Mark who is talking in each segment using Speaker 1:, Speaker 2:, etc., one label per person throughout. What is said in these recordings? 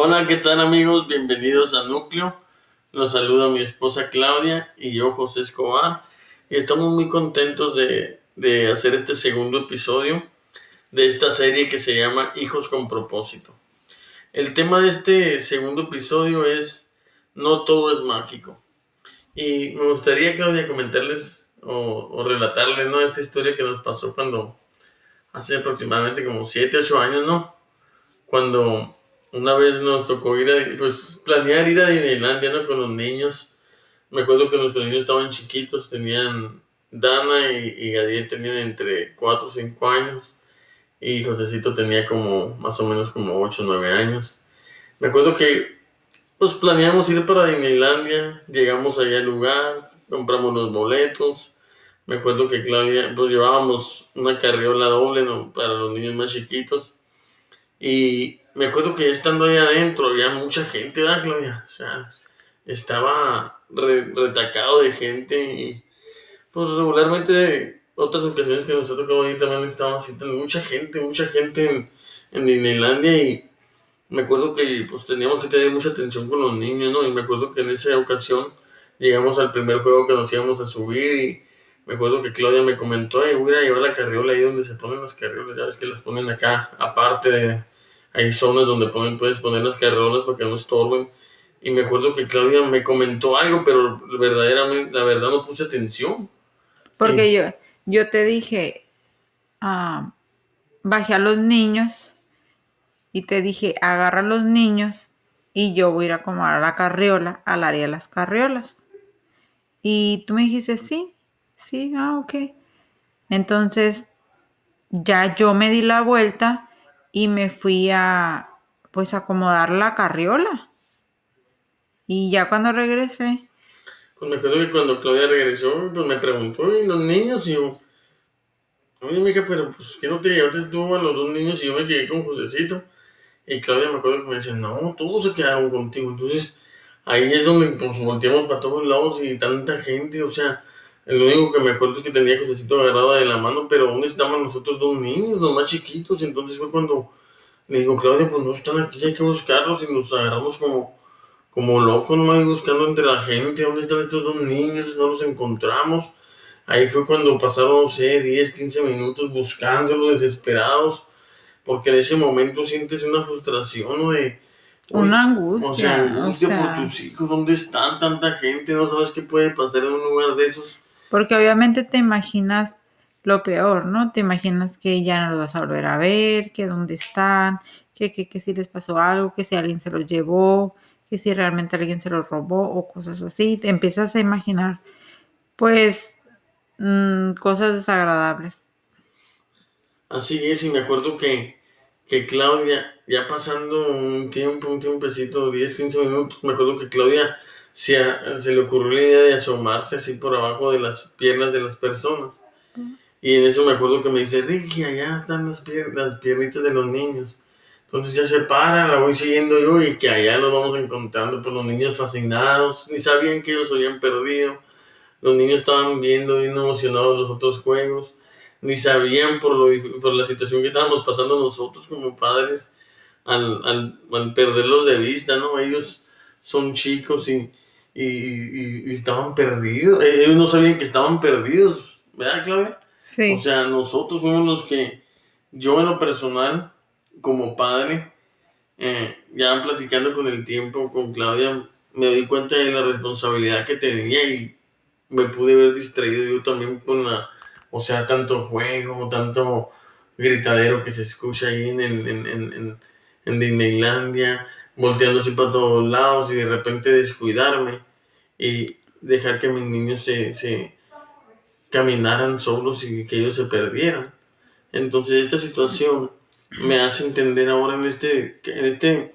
Speaker 1: Hola, ¿qué tal amigos? Bienvenidos a Núcleo. Los saluda mi esposa Claudia y yo, José Escobar. Y estamos muy contentos de, de hacer este segundo episodio de esta serie que se llama Hijos con propósito. El tema de este segundo episodio es No todo es mágico. Y me gustaría, Claudia, comentarles o, o relatarles ¿no? esta historia que nos pasó cuando hace aproximadamente como 7, 8 años, ¿no? Cuando una vez nos tocó ir a, pues, planear ir a Disneylandia, ¿no? Con los niños. Me acuerdo que nuestros niños estaban chiquitos, tenían, Dana y, y Gadiel tenían entre 4 o 5 años. Y Josecito tenía como, más o menos como 8 o 9 años. Me acuerdo que, pues, planeamos ir para Disneylandia. Llegamos allá al lugar, compramos los boletos. Me acuerdo que Claudia, pues llevábamos una carriola doble ¿no? para los niños más chiquitos. Y me acuerdo que estando ahí adentro había mucha gente, ¿verdad, Claudia? O sea, estaba re- retacado de gente y pues regularmente otras ocasiones que nos ha tocado ahí también estaba así, mucha gente, mucha gente en, Disneylandia y me acuerdo que pues teníamos que tener mucha atención con los niños, ¿no? Y me acuerdo que en esa ocasión llegamos al primer juego que nos íbamos a subir y me acuerdo que Claudia me comentó, "Ay, voy a llevar la carriola ahí donde se ponen las carriolas, ya ves que las ponen acá, aparte de, hay zonas donde ponen, puedes poner las carriolas para que no estorben. Y me acuerdo que Claudia me comentó algo, pero verdaderamente, la verdad no puse atención.
Speaker 2: Porque yo, yo te dije, ah, bajé a los niños y te dije, agarra a los niños y yo voy a ir a acomodar la carriola al área de las carriolas. Y tú me dijiste, sí, sí, ah, ok. Entonces, ya yo me di la vuelta y me fui a, pues, acomodar la carriola. Y ya cuando regresé,
Speaker 1: Pues me acuerdo que cuando Claudia regresó, pues me preguntó, ¿y los niños? Y yo, oye, mija, pero pues, ¿qué no te llevaste tú a los dos niños? Y yo me quedé con Josecito. Y Claudia me acuerdo que me decía, no, todos se quedaron contigo. Entonces, ahí es donde pues volteamos para todos lados y tanta gente, o sea, lo único que me acuerdo es que tenía a Josecito agarrado de la mano, pero ¿dónde estaban nosotros dos niños, los más chiquitos? Entonces fue cuando le digo, Claudia, pues no están aquí, hay que buscarlos y nos agarramos como, como locos, ¿no? Ahí buscando entre la gente, ¿dónde están estos dos niños? No los encontramos. Ahí fue cuando pasaron, no sé, 10, 15 minutos buscándolos, desesperados, porque en ese momento sientes una frustración, ¿no? De,
Speaker 2: una angustia.
Speaker 1: o sea, angustia
Speaker 2: o sea,
Speaker 1: por tus hijos, ¿dónde están tanta gente? No sabes qué puede pasar en un lugar de esos.
Speaker 2: Porque obviamente te imaginas lo peor, ¿no? Te imaginas que ya no los vas a volver a ver, que dónde están, que, que, que si les pasó algo, que si alguien se los llevó, que si realmente alguien se los robó o cosas así. Te empiezas a imaginar, pues, mm, cosas desagradables.
Speaker 1: Así es, y me acuerdo que, que Claudia, ya pasando un tiempo, un tiempecito, 10, 15 minutos, me acuerdo que Claudia se, se le ocurrió la idea de asomarse así por abajo de las piernas de las personas. Y en eso me acuerdo que me dice, Ricky, allá están las, pier- las piernitas de los niños. Entonces ya se para, la voy siguiendo yo y que allá los vamos encontrando por los niños fascinados, ni sabían que ellos habían perdido. Los niños estaban viendo bien emocionados los otros juegos, ni sabían por, lo, por la situación que estábamos pasando nosotros como padres al, al, al perderlos de vista, ¿no? Ellos son chicos y, y, y- y estaban perdidos, Eh, ellos no sabían que estaban perdidos, ¿verdad, Claudia?
Speaker 2: Sí.
Speaker 1: O sea, nosotros fuimos los que, yo en lo personal, como padre, eh, ya platicando con el tiempo con Claudia, me doy cuenta de la responsabilidad que tenía y me pude ver distraído yo también con la, o sea, tanto juego, tanto gritadero que se escucha ahí en, en, en, en, en- en Disneylandia, volteando así para todos lados y de repente descuidarme y dejar que mis niños se, se caminaran solos y que ellos se perdieran. Entonces esta situación me hace entender ahora en este, en este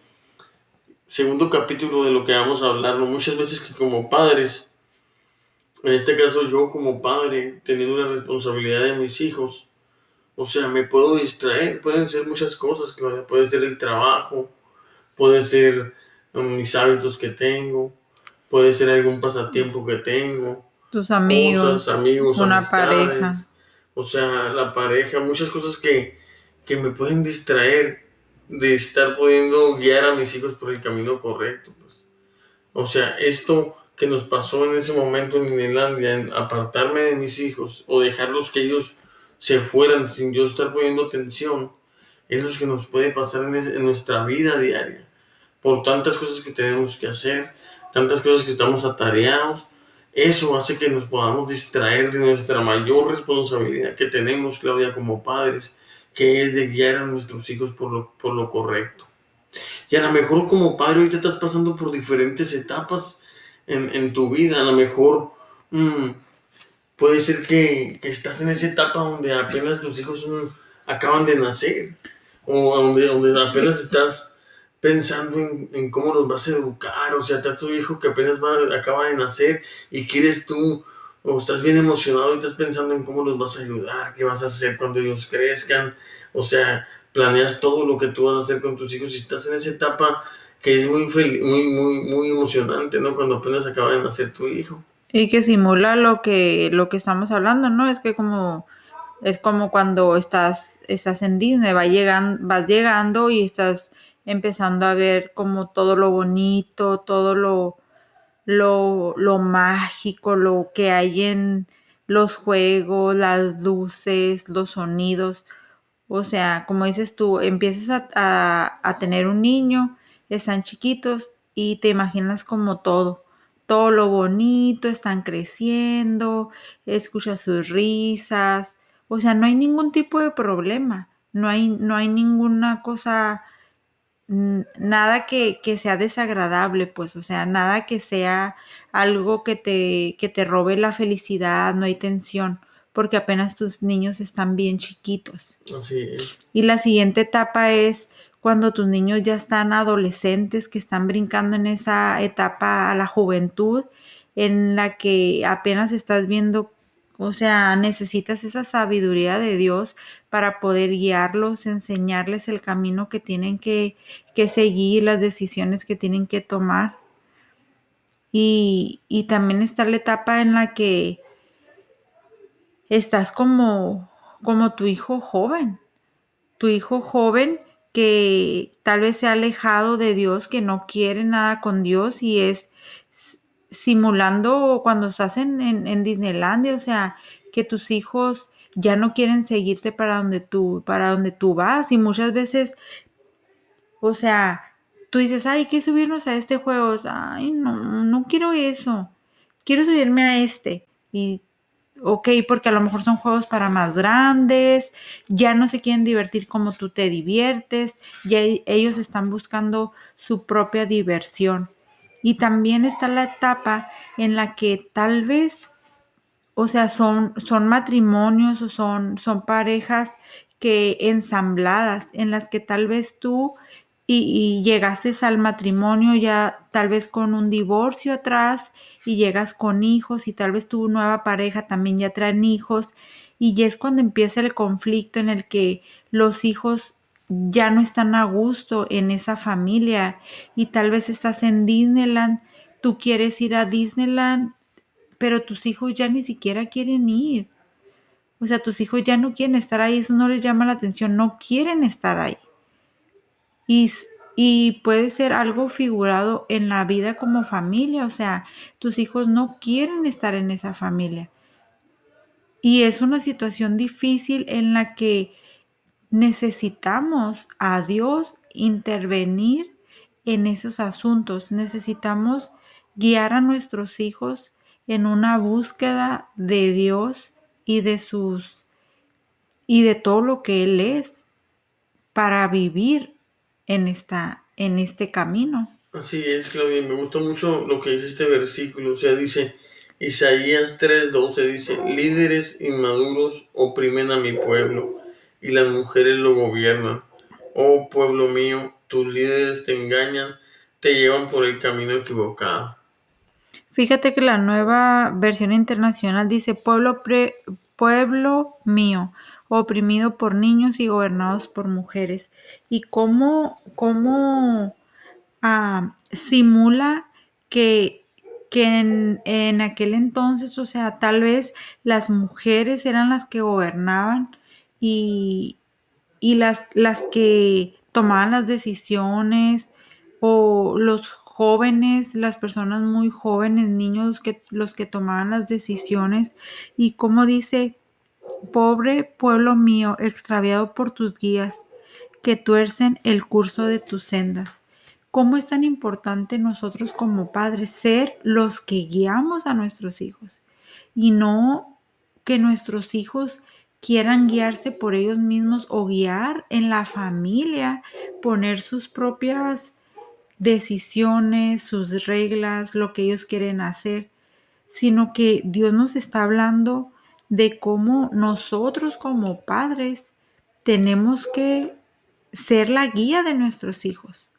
Speaker 1: segundo capítulo de lo que vamos a hablar, muchas veces que como padres, en este caso yo como padre, teniendo la responsabilidad de mis hijos, o sea, me puedo distraer, pueden ser muchas cosas, puede ser el trabajo, puede ser um, mis hábitos que tengo, puede ser algún pasatiempo que tengo,
Speaker 2: Tus amigos,
Speaker 1: cosas, amigos,
Speaker 2: una pareja.
Speaker 1: O sea, la pareja, muchas cosas que, que me pueden distraer de estar pudiendo guiar a mis hijos por el camino correcto. Pues. O sea, esto que nos pasó en ese momento en Minelandia, en apartarme de mis hijos o dejarlos que ellos se fueran sin yo estar poniendo tensión, es lo que nos puede pasar en, en nuestra vida diaria. Por tantas cosas que tenemos que hacer, tantas cosas que estamos atareados, eso hace que nos podamos distraer de nuestra mayor responsabilidad que tenemos, Claudia, como padres, que es de guiar a nuestros hijos por lo, por lo correcto. Y a lo mejor como padre ahorita estás pasando por diferentes etapas en, en tu vida, a lo mejor mmm, puede ser que, que, estás en esa etapa donde apenas tus hijos mmm, acaban de nacer, o donde, donde apenas estás pensando en, cómo los vas a educar, o sea, está tu hijo que apenas va, acaba de nacer y quieres tú, o estás bien emocionado y estás pensando en cómo los vas a ayudar, qué vas a hacer cuando ellos crezcan, o sea, planeas todo lo que tú vas a hacer con tus hijos y estás en esa etapa que es muy, muy, muy, muy emocionante, ¿no? Cuando apenas acaba de nacer tu hijo.
Speaker 2: Y que simula lo que, lo que estamos hablando, ¿no? Es que como, es como cuando estás, estás en Disney, va llegando, vas llegando y estás empezando a ver como todo lo bonito, todo lo, lo, lo mágico, lo que hay en los juegos, las luces, los sonidos. O sea, como dices tú, empiezas a, a, a, tener un niño, están chiquitos y te imaginas como todo, todo lo bonito, están creciendo, escuchas sus risas, o sea, no hay ningún tipo de problema, no hay, no hay ninguna cosa nada que, que, sea desagradable, pues, o sea, nada que sea algo que te, que te robe la felicidad, no hay tensión, porque apenas tus niños están bien chiquitos.
Speaker 1: Así es.
Speaker 2: Y la siguiente etapa es cuando tus niños ya están adolescentes, que están brincando en esa etapa a la juventud, en la que apenas estás viendo o sea, necesitas esa sabiduría de Dios para poder guiarlos, enseñarles el camino que tienen que, que seguir, las decisiones que tienen que tomar. Y, y, también está la etapa en la que estás como, como tu hijo joven, tu hijo joven que tal vez se ha alejado de Dios, que no quiere nada con Dios y es simulando cuando estás en, en, Disneylandia, o sea, que tus hijos ya no quieren seguirte para donde tú, para donde tú vas y muchas veces, o sea, tú dices, ay, hay que subirnos a este juego, ay, no, no quiero eso, quiero subirme a este y ok, porque a lo mejor son juegos para más grandes, ya no se quieren divertir como tú te diviertes, ya ellos están buscando su propia diversión. Y también está la etapa en la que tal vez, o sea, son, son matrimonios o son, son parejas que ensambladas, en las que tal vez tú y, y, llegaste al matrimonio ya tal vez con un divorcio atrás y llegas con hijos y tal vez tu nueva pareja también ya traen hijos. Y ya es cuando empieza el conflicto en el que los hijos ya no están a gusto en esa familia y tal vez estás en Disneyland, tú quieres ir a Disneyland, pero tus hijos ya ni siquiera quieren ir. O sea, tus hijos ya no quieren estar ahí, eso no les llama la atención, no quieren estar ahí. Y, y puede ser algo figurado en la vida como familia, o sea, tus hijos no quieren estar en esa familia. Y es una situación difícil en la que necesitamos a Dios intervenir en esos asuntos. Necesitamos guiar a nuestros hijos en una búsqueda de Dios y de sus y de todo lo que él es para vivir en esta en este camino.
Speaker 1: Así es, Claudia, me gusta mucho lo que dice este versículo, o sea, dice Isaías 3:12 dice, líderes inmaduros oprimen a mi pueblo y las mujeres lo gobiernan. Oh pueblo mío, tus líderes te engañan, te llevan por el camino equivocado.
Speaker 2: Fíjate que la nueva versión internacional dice pueblo, pre, pueblo mío, oprimido por niños y gobernados por mujeres. Y cómo, cómo ah, simula que, que en, en aquel entonces, o sea, tal vez las mujeres eran las que gobernaban y, y las, las que tomaban las decisiones o los jóvenes, las personas muy jóvenes, niños que los que tomaban las decisiones y como dice, pobre pueblo mío, extraviado por tus guías, que tuercen el curso de tus sendas. ¿Cómo es tan importante nosotros como padres ser los que guiamos a nuestros hijos y no que nuestros hijos quieran guiarse por ellos mismos o guiar en la familia, poner sus propias decisiones, sus reglas, lo que ellos quieren hacer, sino que Dios nos está hablando de cómo nosotros como padres tenemos que ser la guía de nuestros hijos.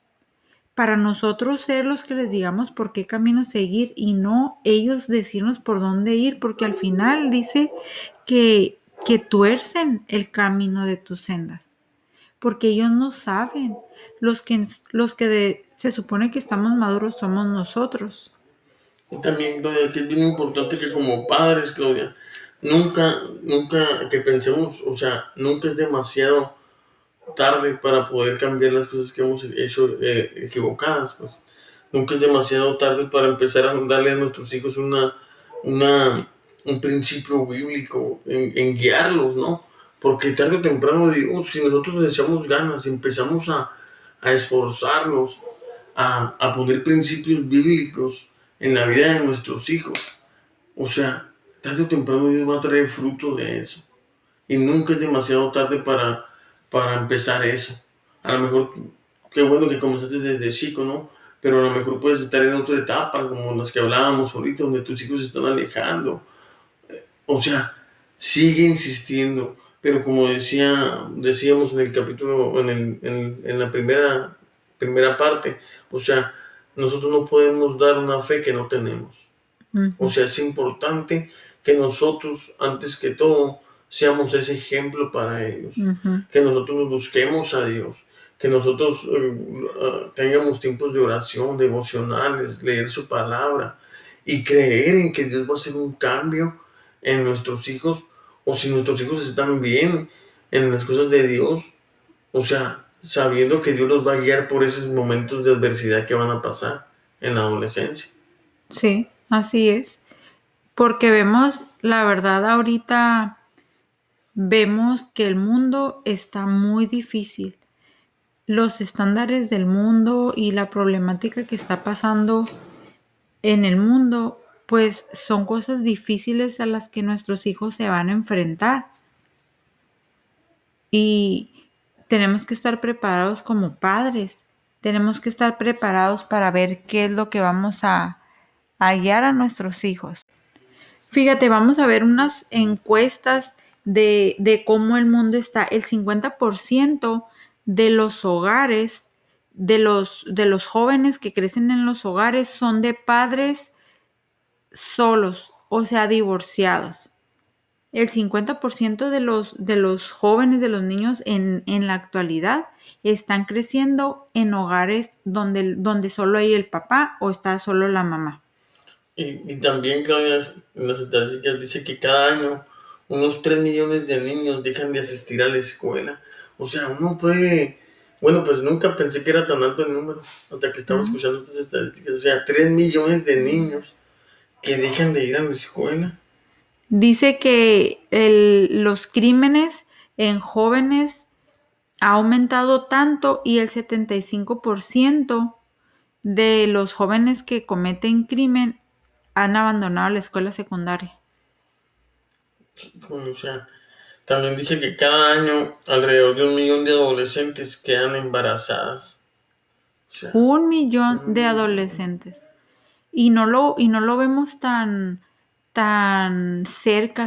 Speaker 2: Para nosotros ser los que les digamos por qué camino seguir y no ellos decirnos por dónde ir, porque al final dice que, que tuercen el camino de tus sendas, porque ellos no saben. Los que, los que se supone que estamos maduros somos nosotros.
Speaker 1: También, Claudia, que es bien importante que como padres, Claudia, nunca, nunca que pensemos, o sea, nunca es demasiado tarde para poder cambiar las cosas que hemos hecho eh, equivocadas, pues. Nunca es demasiado tarde para empezar a darle a nuestros hijos una, una, un principio bíblico en, guiarlos, ¿no? Porque tarde o temprano, digo, si nosotros les echamos ganas, empezamos a, a esforzarnos, a, a, poner principios bíblicos en la vida de nuestros hijos, o sea, tarde o temprano Dios va a traer fruto de eso. Y nunca es demasiado tarde para para empezar eso. A lo mejor, qué bueno que comenzaste desde chico, ¿no? Pero a lo mejor puedes estar en otra etapa, como las que hablábamos ahorita, donde tus hijos se están alejando. O sea, sigue insistiendo. Pero como decía, decíamos en el capítulo, en, el, en, la primera, primera parte, o sea, nosotros no podemos dar una fe que no tenemos. O sea, es importante que nosotros, antes que todo, seamos ese ejemplo para ellos, que nosotros nos busquemos a Dios, que nosotros eh, uh, tengamos tiempos de oración, devocionales, leer su palabra y creer en que Dios va a hacer un cambio en nuestros hijos o si nuestros hijos están bien en las cosas de Dios, o sea, sabiendo que Dios los va a guiar por esos momentos de adversidad que van a pasar en la adolescencia.
Speaker 2: Sí, así es. Porque vemos la verdad ahorita vemos que el mundo está muy difícil. Los estándares del mundo y la problemática que está pasando en el mundo, pues son cosas difíciles a las que nuestros hijos se van a enfrentar. Y tenemos que estar preparados como padres. Tenemos que estar preparados para ver qué es lo que vamos a, guiar a nuestros hijos. Fíjate, vamos a ver unas encuestas de, cómo el mundo está. El 50% de los hogares, de los, de los jóvenes que crecen en los hogares son de padres solos, o sea, divorciados. El 50% de los, de los jóvenes, de los niños en, la actualidad, están creciendo en hogares donde, donde solo hay el papá o está solo la mamá.
Speaker 1: Y, y también, Claudia, en las estadísticas dice que cada año unos 3 millones de niños dejan de asistir a la escuela. O sea, uno puede... Bueno, pues nunca pensé que era tan alto el número, hasta que estaba escuchando estas estadísticas. O sea, 3 millones de niños que dejan de ir a la escuela.
Speaker 2: Dice que los crímenes en jóvenes ha aumentado tanto y el 75% de los jóvenes que cometen crimen han abandonado la escuela secundaria.
Speaker 1: O sea, también dice que cada año alrededor de un millón de adolescentes quedan embarazadas.
Speaker 2: un millón de adolescentes. Y no lo, y no lo vemos tan, tan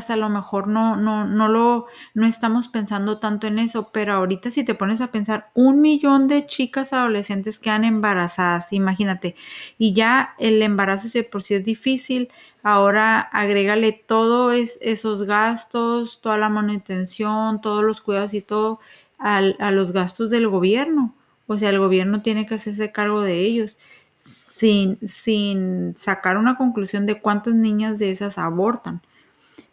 Speaker 2: a lo mejor no, no, no lo, no estamos pensando tanto en eso, pero ahorita si te pones a pensar, un millón de chicas adolescentes quedan embarazadas, imagínate, y ya el embarazo si por sí es difícil, ahora agrégale todos esos gastos, toda la manutención, todos los cuidados y todo a los gastos del gobierno, o sea, el gobierno tiene que hacerse cargo de ellos sin, sacar una conclusión de cuántas niñas de esas abortan.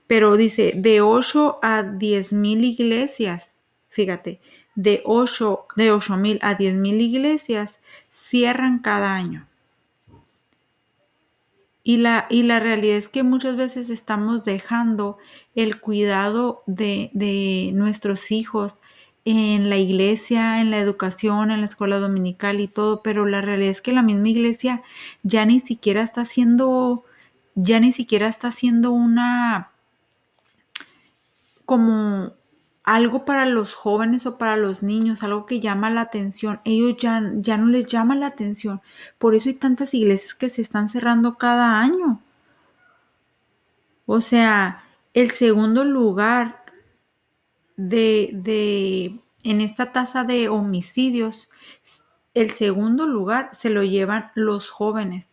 Speaker 2: Pero dice, de 8 a 10 mil iglesias, fíjate, de 8 de mil a 10 mil iglesias cierran cada año. Y la, y la realidad es que muchas veces estamos dejando el cuidado de, de nuestros hijos en la iglesia, en la educación, en la escuela dominical y todo, pero la realidad es que la misma iglesia ya ni siquiera está haciendo, ya ni siquiera está haciendo una como algo para los jóvenes o para los niños, algo que llama la atención. Ellos ya, ya no les llama la atención. Por eso hay tantas iglesias que se están cerrando cada año. O sea, el segundo lugar de, de en esta tasa de homicidios, el segundo lugar se lo llevan los jóvenes.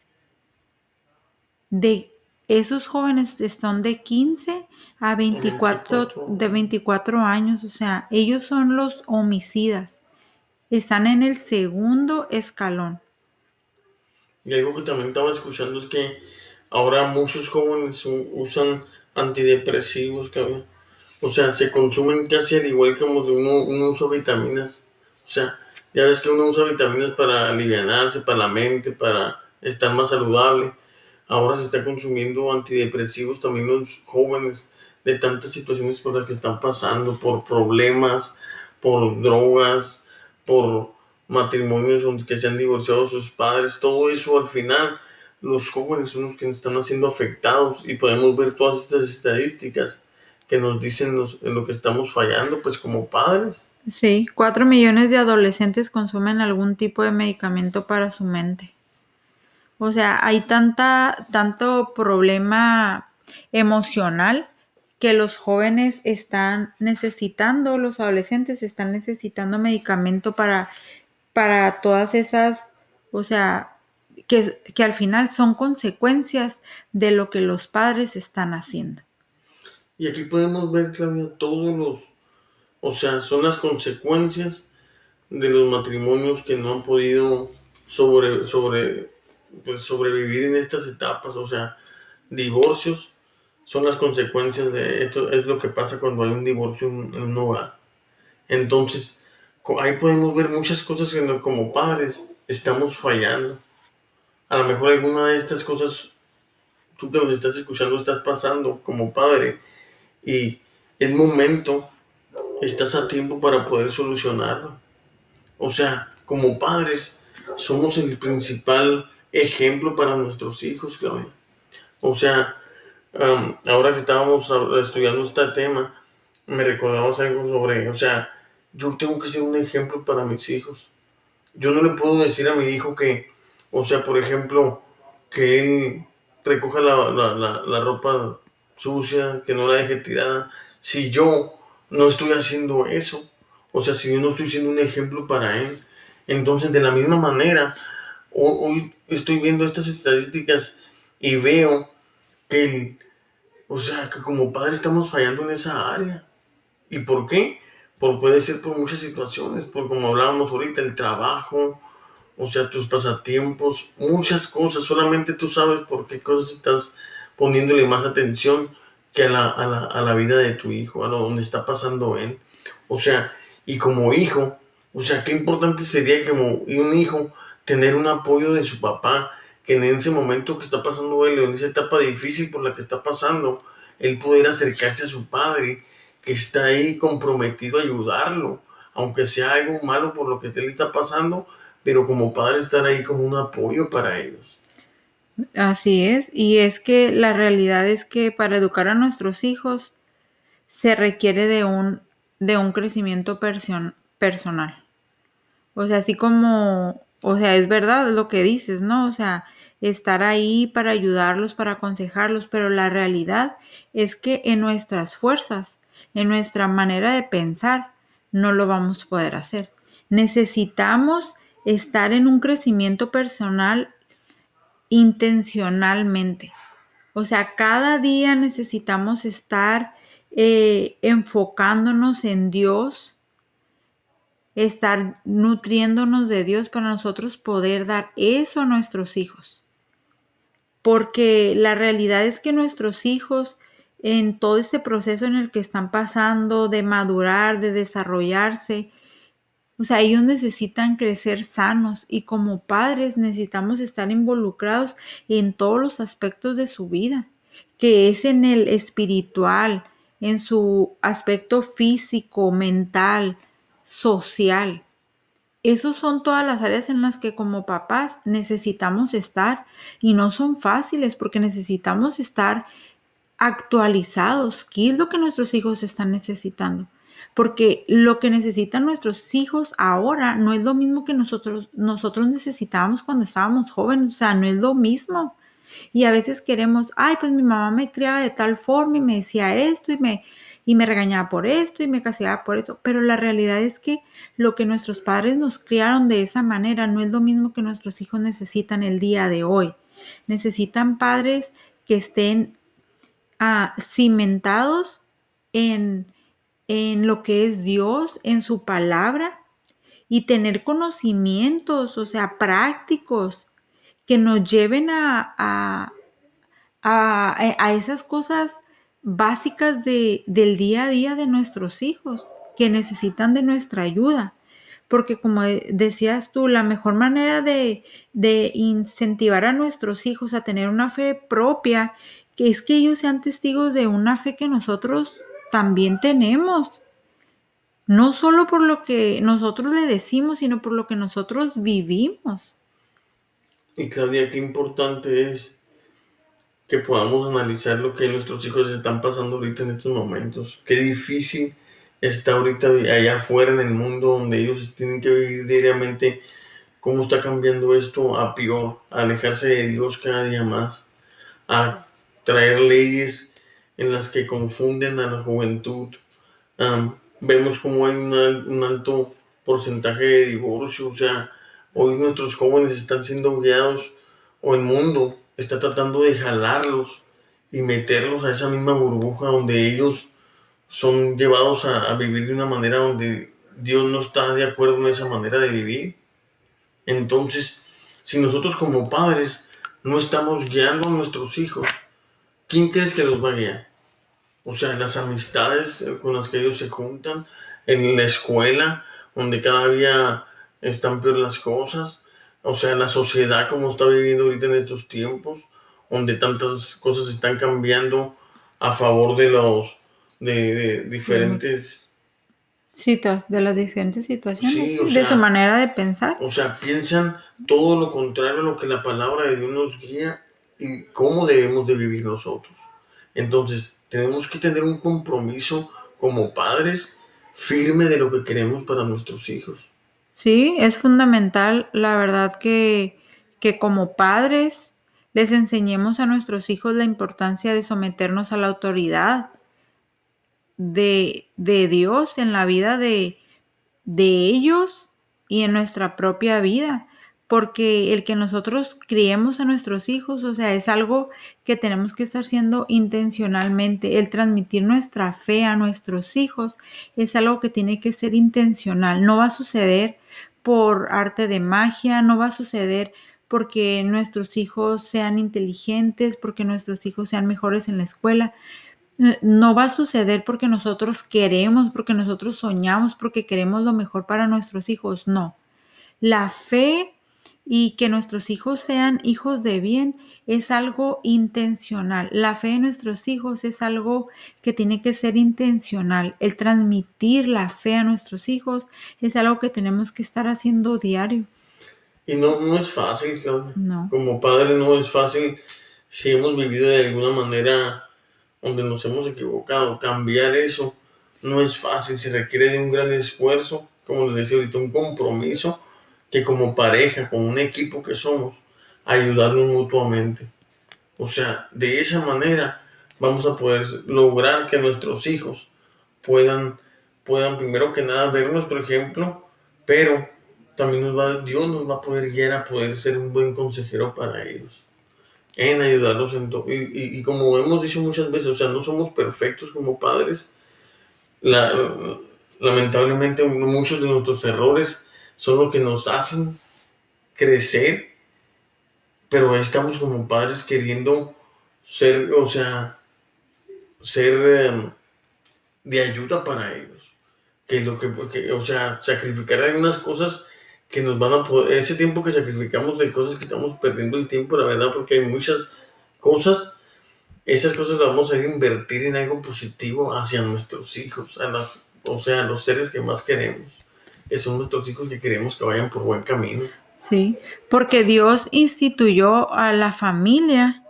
Speaker 2: De esos jóvenes están de 15 a 24, de 24 años, o sea, ellos son los homicidas. Están en el segundo escalón.
Speaker 1: Y algo que también estaba escuchando es que ahora muchos jóvenes usan antidepresivos, cabrón. O sea, se consumen casi al igual que uno, uno usa vitaminas. O sea, ya ves que uno usa vitaminas para aliviarse, para la mente, para estar más saludable. Ahora se está consumiendo antidepresivos también los jóvenes de tantas situaciones por las que están pasando, por problemas, por drogas, por matrimonios que se han divorciado sus padres, todo eso al final los jóvenes son los que están siendo afectados y podemos ver todas estas estadísticas que nos dicen en lo que estamos fallando, pues como padres.
Speaker 2: Sí, cuatro millones de adolescentes consumen algún tipo de medicamento para su mente. O sea, hay tanta, tanto problema emocional que los jóvenes están necesitando, los adolescentes están necesitando medicamento para, para todas esas, o sea, que, que al final son consecuencias de lo que los padres están haciendo.
Speaker 1: Y aquí podemos ver, Claudia, todos los, o sea, son las consecuencias de los matrimonios que no han podido sobre, sobre pues, sobrevivir en estas etapas, o sea, divorcios son las consecuencias de esto, es lo que pasa cuando hay un divorcio en, un hogar. Entonces, ahí podemos ver muchas cosas que como padres estamos fallando. A lo mejor alguna de estas cosas, tú que nos estás escuchando, estás pasando como padre y el momento, estás a tiempo para poder solucionarlo. O sea, como padres, somos el principal ejemplo para nuestros hijos, Claudia. O sea, ahora que estábamos estudiando este tema, me recordamos algo sobre, o sea, yo tengo que ser un ejemplo para mis hijos. Yo no le puedo decir a mi hijo que, o sea, por ejemplo, que él recoja la, la, la ropa sucia, que no la deje tirada, si yo no estoy haciendo eso. O sea, si yo no estoy siendo un ejemplo para él. Entonces, de la misma manera, hoy estoy viendo estas estadísticas y veo que, o sea, que como padre estamos fallando en esa área. ¿Y por qué? Por, puede ser por muchas situaciones, por como hablábamos ahorita, el trabajo, o sea, tus pasatiempos, muchas cosas. Solamente tú sabes por qué cosas estás poniéndole más atención que a la, a la, a la vida de tu hijo, a lo donde está pasando él. O sea, y como hijo, o sea, qué importante sería como un hijo tener un apoyo de su papá, que en ese momento que está pasando él, en esa etapa difícil por la que está pasando, él poder acercarse a su padre, que está ahí comprometido a ayudarlo, aunque sea algo malo por lo que él está pasando, pero como padre estar ahí como un apoyo para ellos.
Speaker 2: Así es, y es que la realidad es que para educar a nuestros hijos se requiere de un, de un crecimiento personal. O sea, así como o sea, es verdad lo que dices, ¿no? O sea, estar ahí para ayudarlos, para aconsejarlos, pero la realidad es que en nuestras fuerzas, en nuestra manera de pensar, no lo vamos a poder hacer. Necesitamos estar en un crecimiento personal intencionalmente. O sea, cada día necesitamos estar eh, enfocándonos en Dios, estar nutriéndonos de Dios para nosotros poder dar eso a nuestros hijos. Porque la realidad es que nuestros hijos en todo este proceso en el que están pasando de madurar, de desarrollarse, O sea, ellos necesitan crecer sanos y como padres necesitamos estar involucrados en todos los aspectos de su vida, que es en el espiritual, en su aspecto físico, mental, social. Esos son todas las áreas en las que como papás necesitamos estar y no son fáciles porque necesitamos estar actualizados. ¿Qué es lo que nuestros hijos están necesitando? Porque lo que necesitan nuestros hijos ahora no es lo mismo que nosotros, nosotros necesitábamos cuando estábamos jóvenes, o sea, no es lo mismo. Y a veces queremos, ay, pues mi mamá me criaba de tal forma y me decía esto y me, y me regañaba por esto y me castigaba por esto, pero la realidad es que lo que nuestros padres nos criaron de esa manera no es lo mismo que nuestros hijos necesitan el día de hoy. Necesitan padres que estén ah, cimentados en, en lo que es Dios, en su palabra y tener conocimientos, o sea, prácticos que nos lleven a, a, a, a esas cosas básicas de, del día a día de nuestros hijos que necesitan de nuestra ayuda. Porque como decías tú, la mejor manera de, de incentivar a nuestros hijos a tener una fe propia, que es que ellos sean testigos de una fe que nosotros también tenemos. No solo por lo que nosotros le decimos, sino por lo que nosotros vivimos.
Speaker 1: Y Claudia, qué importante es que podamos analizar lo que nuestros hijos están pasando ahorita en estos momentos. Qué difícil está ahorita allá afuera en el mundo donde ellos tienen que vivir diariamente cómo está cambiando esto a peor, a alejarse de Dios cada día más, a traer leyes en las que confunden a la juventud. vemos como hay un alto porcentaje de divorcio, o sea, hoy nuestros jóvenes están siendo guiados, o el mundo está tratando de jalarlos y meterlos a esa misma burbuja donde ellos son llevados a, vivir de una manera donde Dios no está de acuerdo en esa manera de vivir. Entonces, si nosotros como padres no estamos guiando a nuestros hijos, ¿quién crees que los va a guiar? O sea, las amistades con las que ellos se juntan, en la escuela, donde cada día están peor las cosas, o sea, la sociedad como está viviendo ahorita en estos tiempos, donde tantas cosas están cambiando a favor de los de, diferentes
Speaker 2: citas de las diferentes situaciones de su manera de pensar
Speaker 1: o sea piensan todo lo contrario a lo que la palabra de Dios nos guía y cómo debemos de vivir nosotros. Entonces tenemos que tener un compromiso como padres firme de lo que queremos para nuestros hijos.
Speaker 2: Sí, es fundamental, la verdad, que, que como padres les enseñemos a nuestros hijos la importancia de someternos a la autoridad de, de Dios en la vida de, de ellos y en nuestra propia vida porque el que nosotros criemos a nuestros hijos, o sea, es algo que tenemos que estar haciendo intencionalmente. El transmitir nuestra fe a nuestros hijos es algo que tiene que ser intencional. No va a suceder por arte de magia, no va a suceder porque nuestros hijos sean inteligentes, porque nuestros hijos sean mejores en la escuela. No va a suceder porque nosotros queremos, porque nosotros soñamos, porque queremos lo mejor para nuestros hijos. No. La fe y que nuestros hijos sean hijos de bien es algo intencional. La fe de nuestros hijos es algo que tiene que ser intencional. El transmitir la fe a nuestros hijos es algo que tenemos que estar haciendo diario.
Speaker 1: Y no, no es fácil, No. Como padre no es fácil si hemos vivido de alguna manera donde nos hemos equivocado. Cambiar eso no es fácil, se requiere de un gran esfuerzo, como les decía ahorita, un compromiso que como pareja, como un equipo que somos, ayudarnos mutuamente. O sea, de esa manera vamos a poder lograr que nuestros hijos puedan, puedan primero que nada vernos, por ejemplo, pero también nos va, Dios nos va a poder guiar a poder ser un buen consejero para ellos, en ayudarlos en. Y, y, como hemos dicho muchas veces, o sea, no somos perfectos como padres. lamentablemente muchos de nuestros errores son que nos hacen crecer, pero estamos como padres queriendo ser, o sea, ser em, de ayuda para ellos, que lo que, que, o sea, sacrificar algunas cosas que nos van a poder, ese tiempo que sacrificamos de cosas que estamos perdiendo el tiempo, la verdad, porque hay muchas cosas, esas cosas las vamos a invertir en algo positivo hacia nuestros hijos, a o sea, los seres que más queremos. Son nuestros hijos que queremos que vayan por buen camino.
Speaker 2: Sí, porque Dios instituyó a la familia,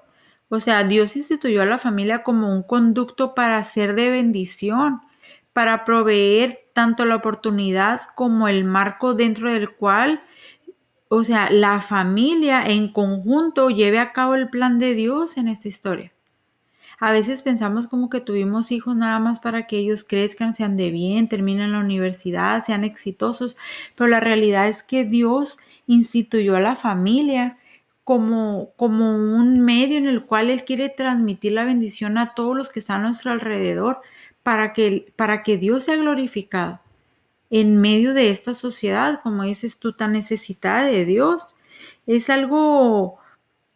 Speaker 2: o sea, Dios instituyó a la familia como un conducto para ser de bendición, para proveer tanto la oportunidad como el marco dentro del cual, o sea, la familia en conjunto lleve a cabo el plan de Dios en esta historia. A veces pensamos como que tuvimos hijos nada más para que ellos crezcan, sean de bien, terminen la universidad, sean exitosos, pero la realidad es que Dios instituyó a la familia como, como un medio en el cual Él quiere transmitir la bendición a todos los que están a nuestro alrededor para que, para que Dios sea glorificado en medio de esta sociedad, como dices tú, tan necesitada de Dios. Es algo,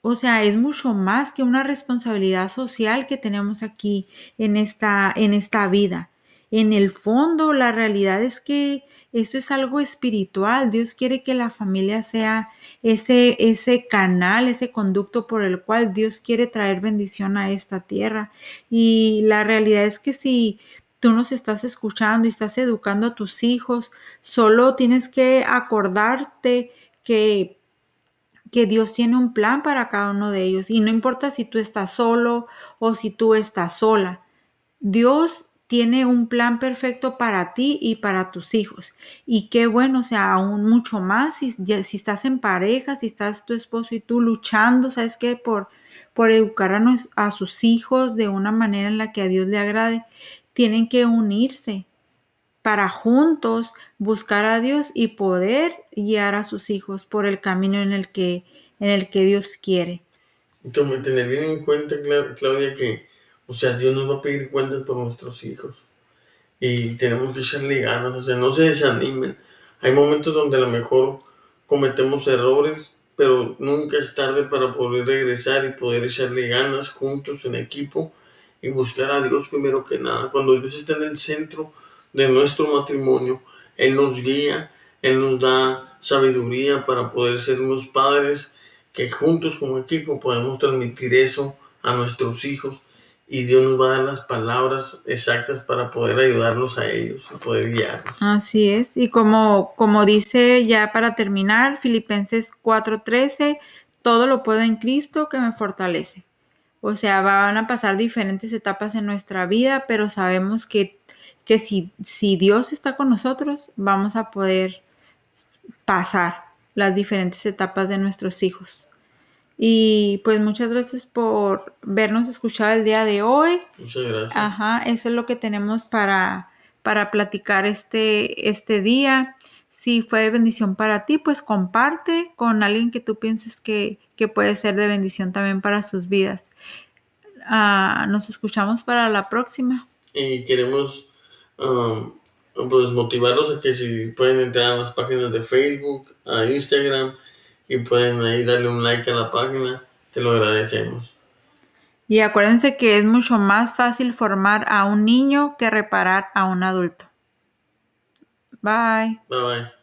Speaker 2: o sea, es mucho más que una responsabilidad social que tenemos aquí en esta, en esta vida. En el fondo, la realidad es que esto es algo espiritual. Dios quiere que la familia sea ese, ese canal, ese conducto por el cual Dios quiere traer bendición a esta tierra. Y la realidad es que si tú nos estás escuchando y estás educando a tus hijos, solo tienes que acordarte que que Dios tiene un plan para cada uno de ellos y no importa si tú estás solo o si tú estás sola. Dios tiene un plan perfecto para ti y para tus hijos. Y qué bueno, o sea, aún mucho más si, si estás en pareja, si estás tu esposo y tú luchando, ¿sabes qué? Por, por educar a, a sus hijos de una manera en la que a Dios le agrade. Tienen que unirse para juntos buscar a Dios y poder guiar a sus hijos por el camino en el que, en el que Dios quiere.
Speaker 1: Entonces, tener bien en cuenta, Claudia, que o sea, Dios nos va a pedir cuentas por nuestros hijos. Y tenemos que echarle ganas, o sea, no se desanimen. Hay momentos donde a lo mejor cometemos errores, pero nunca es tarde para poder regresar y poder echarle ganas juntos en equipo y buscar a Dios primero que nada. Cuando Dios está en el centro de nuestro matrimonio, Él nos guía, Él nos da sabiduría para poder ser unos padres que juntos como equipo podemos transmitir eso a nuestros hijos y Dios nos va a dar las palabras exactas para poder ayudarlos a ellos, y poder guiarlos.
Speaker 2: Así es, y como, como dice ya para terminar, Filipenses 4:13, todo lo puedo en Cristo que me fortalece. O sea, van a pasar diferentes etapas en nuestra vida, pero sabemos que, que si, si Dios está con nosotros, vamos a poder pasar las diferentes etapas de nuestros hijos. Y pues muchas gracias por vernos escuchado el día de hoy.
Speaker 1: Muchas gracias.
Speaker 2: Ajá, eso es lo que tenemos para, para platicar este, este día. Si fue de bendición para ti, pues comparte con alguien que tú pienses que, puede ser de bendición también para sus vidas. Ah, nos escuchamos para la próxima.
Speaker 1: Y queremos um, pues motivarlos a que si pueden entrar a las páginas de Facebook, a Instagram, y pueden ahí darle un like a la página, te lo agradecemos.
Speaker 2: Y acuérdense que es mucho más fácil formar a un niño que reparar a un adulto. Bye.
Speaker 1: Bye bye.